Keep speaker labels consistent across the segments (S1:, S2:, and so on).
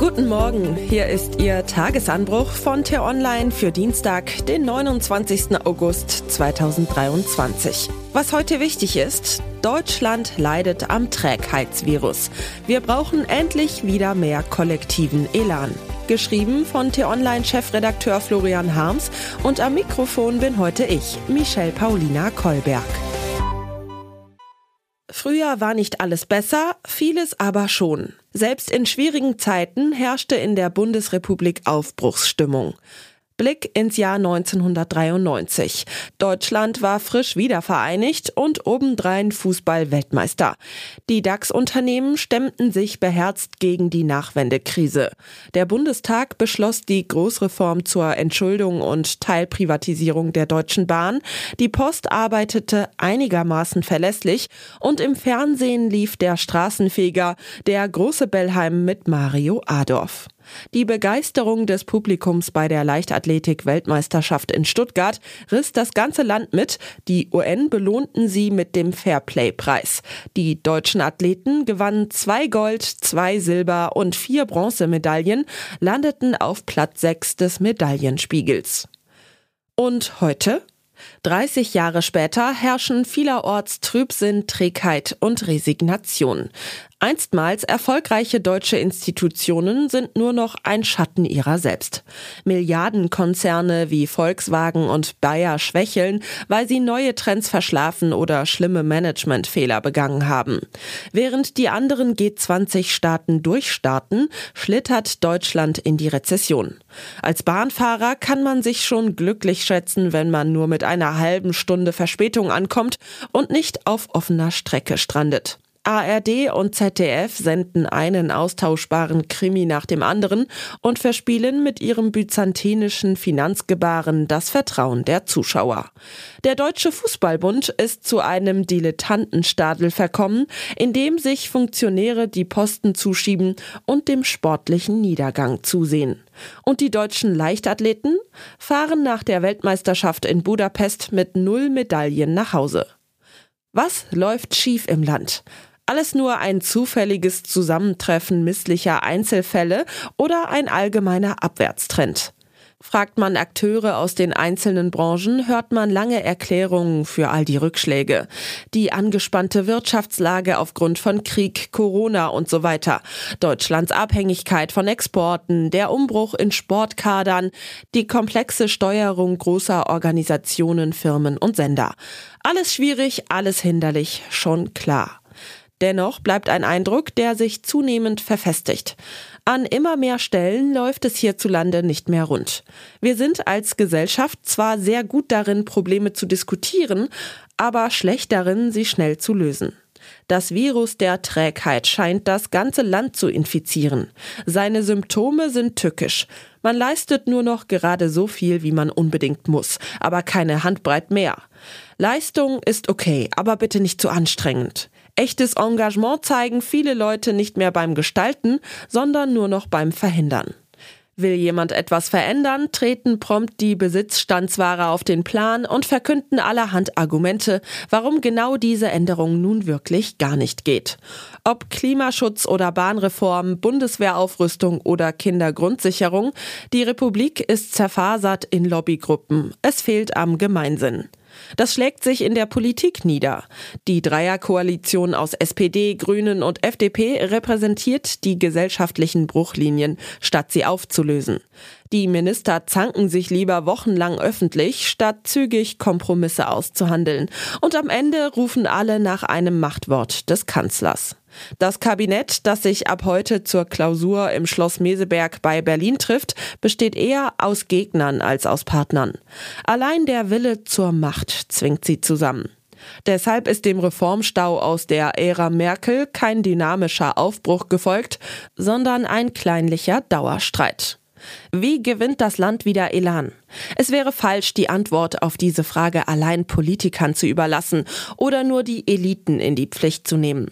S1: Guten Morgen, hier ist Ihr Tagesanbruch von T-Online für Dienstag, den 29. August 2023. Was heute wichtig ist, Deutschland leidet am Trägheitsvirus. Wir brauchen endlich wieder mehr kollektiven Elan. Geschrieben von T-Online-Chefredakteur Florian Harms und am Mikrofon bin heute ich, Michelle Paulina Kolberg. Früher war nicht alles besser, vieles aber schon. Selbst in schwierigen Zeiten herrschte in der Bundesrepublik Aufbruchsstimmung. Blick ins Jahr 1993. Deutschland war frisch wiedervereinigt und obendrein Fußball-Weltmeister. Die DAX-Unternehmen stemmten sich beherzt gegen die Nachwendekrise. Der Bundestag beschloss die Großreform zur Entschuldung und Teilprivatisierung der Deutschen Bahn. Die Post arbeitete einigermaßen verlässlich und im Fernsehen lief der Straßenfeger, der große Bellheim mit Mario Adorf. Die Begeisterung des Publikums bei der Leichtathletik-Weltmeisterschaft in Stuttgart riss das ganze Land mit. Die UN belohnten sie mit dem Fairplay-Preis. Die deutschen Athleten gewannen zwei Gold, zwei Silber und vier Bronzemedaillen, landeten auf Platz sechs des Medaillenspiegels. Und heute? 30 Jahre später herrschen vielerorts Trübsinn, Trägheit und Resignation. Einstmals erfolgreiche deutsche Institutionen sind nur noch ein Schatten ihrer selbst. Milliardenkonzerne wie Volkswagen und Bayer schwächeln, weil sie neue Trends verschlafen oder schlimme Managementfehler begangen haben. Während die anderen G20-Staaten durchstarten, schlittert Deutschland in die Rezession. Als Bahnfahrer kann man sich schon glücklich schätzen, wenn man nur mit einer halben Stunde Verspätung ankommt und nicht auf offener Strecke strandet. ARD und ZDF senden einen austauschbaren Krimi nach dem anderen und verspielen mit ihrem byzantinischen Finanzgebaren das Vertrauen der Zuschauer. Der Deutsche Fußballbund ist zu einem Dilettantenstadel verkommen, in dem sich Funktionäre die Posten zuschieben und dem sportlichen Niedergang zusehen. Und die deutschen Leichtathleten fahren nach der Weltmeisterschaft in Budapest mit null Medaillen nach Hause. Was läuft schief im Land? Alles nur ein zufälliges Zusammentreffen misslicher Einzelfälle oder ein allgemeiner Abwärtstrend? Fragt man Akteure aus den einzelnen Branchen, hört man lange Erklärungen für all die Rückschläge. Die angespannte Wirtschaftslage aufgrund von Krieg, Corona und so weiter. Deutschlands Abhängigkeit von Exporten, der Umbruch in Sportkadern, die komplexe Steuerung großer Organisationen, Firmen und Sender. Alles schwierig, alles hinderlich, schon klar. Dennoch bleibt ein Eindruck, der sich zunehmend verfestigt. An immer mehr Stellen läuft es hierzulande nicht mehr rund. Wir sind als Gesellschaft zwar sehr gut darin, Probleme zu diskutieren, aber schlecht darin, sie schnell zu lösen. Das Virus der Trägheit scheint das ganze Land zu infizieren. Seine Symptome sind tückisch. Man leistet nur noch gerade so viel, wie man unbedingt muss, aber keine Handbreit mehr. Leistung ist okay, aber bitte nicht zu anstrengend. Echtes Engagement zeigen viele Leute nicht mehr beim Gestalten, sondern nur noch beim Verhindern. Will jemand etwas verändern, treten prompt die Besitzstandsware auf den Plan und verkünden allerhand Argumente, warum genau diese Änderung nun wirklich gar nicht geht. Ob Klimaschutz oder Bahnreform, Bundeswehraufrüstung oder Kindergrundsicherung, die Republik ist zerfasert in Lobbygruppen. Es fehlt am Gemeinsinn. Das schlägt sich in der Politik nieder. Die Dreierkoalition aus SPD, Grünen und FDP repräsentiert die gesellschaftlichen Bruchlinien, statt sie aufzulösen. Die Minister zanken sich lieber wochenlang öffentlich, statt zügig Kompromisse auszuhandeln. Und am Ende rufen alle nach einem Machtwort des Kanzlers. Das Kabinett, das sich ab heute zur Klausur im Schloss Meseberg bei Berlin trifft, besteht eher aus Gegnern als aus Partnern. Allein der Wille zur Macht zwingt sie zusammen. Deshalb ist dem Reformstau aus der Ära Merkel kein dynamischer Aufbruch gefolgt, sondern ein kleinlicher Dauerstreit. Wie gewinnt das Land wieder Elan? Es wäre falsch, die Antwort auf diese Frage allein Politikern zu überlassen oder nur die Eliten in die Pflicht zu nehmen.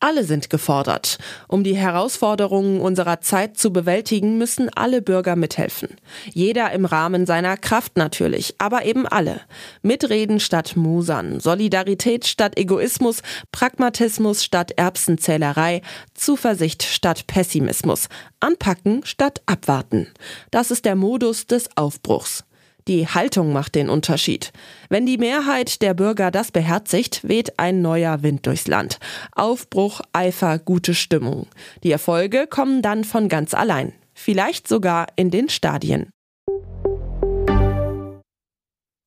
S1: Alle sind gefordert. Um die Herausforderungen unserer Zeit zu bewältigen, müssen alle Bürger mithelfen. Jeder im Rahmen seiner Kraft natürlich, aber eben alle. Mitreden statt Musern, Solidarität statt Egoismus, Pragmatismus statt Erbsenzählerei, Zuversicht statt Pessimismus, Anpacken statt Abwarten. Das ist der Modus des Aufbruchs. Die Haltung macht den Unterschied. Wenn die Mehrheit der Bürger das beherzigt, weht ein neuer Wind durchs Land. Aufbruch, Eifer, gute Stimmung. Die Erfolge kommen dann von ganz allein. Vielleicht sogar in den Stadien.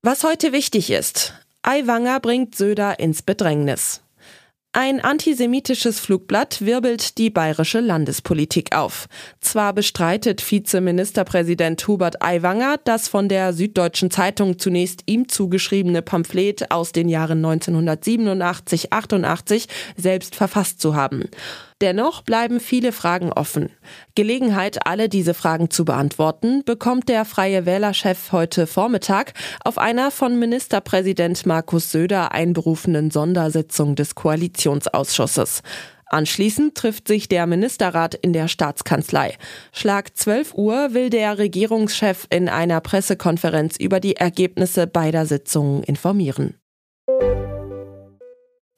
S1: Was heute wichtig ist. Aiwanger bringt Söder ins Bedrängnis. Ein antisemitisches Flugblatt wirbelt die bayerische Landespolitik auf. Zwar bestreitet Vizeministerpräsident Hubert Aiwanger, das von der Süddeutschen Zeitung zunächst ihm zugeschriebene Pamphlet aus den Jahren 1987-88 selbst verfasst zu haben. Dennoch bleiben viele Fragen offen. Gelegenheit, alle diese Fragen zu beantworten, bekommt der Freie Wählerchef heute Vormittag auf einer von Ministerpräsident Markus Söder einberufenen Sondersitzung des Koalitionsausschusses. Anschließend trifft sich der Ministerrat in der Staatskanzlei. Schlag 12 Uhr will der Regierungschef in einer Pressekonferenz über die Ergebnisse beider Sitzungen informieren.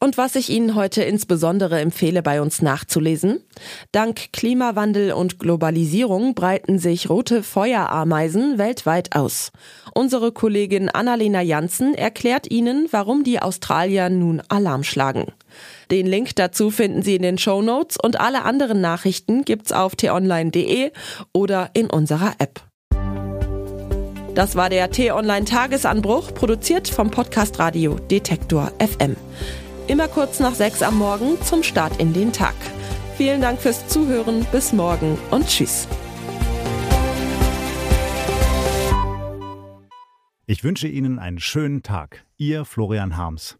S1: Und was ich Ihnen heute insbesondere empfehle, bei uns nachzulesen. Dank Klimawandel und Globalisierung breiten sich rote Feuerameisen weltweit aus. Unsere Kollegin Annalena Janssen erklärt Ihnen, warum die Australier nun Alarm schlagen. Den Link dazu finden Sie in den Show Notes und alle anderen Nachrichten gibt's auf t-online.de oder in unserer App. Das war der T-Online Tagesanbruch, produziert vom Podcast Radio Detektor FM. Immer kurz nach sechs am Morgen zum Start in den Tag. Vielen Dank fürs Zuhören, bis morgen und tschüss.
S2: Ich wünsche Ihnen einen schönen Tag. Ihr Florian Harms.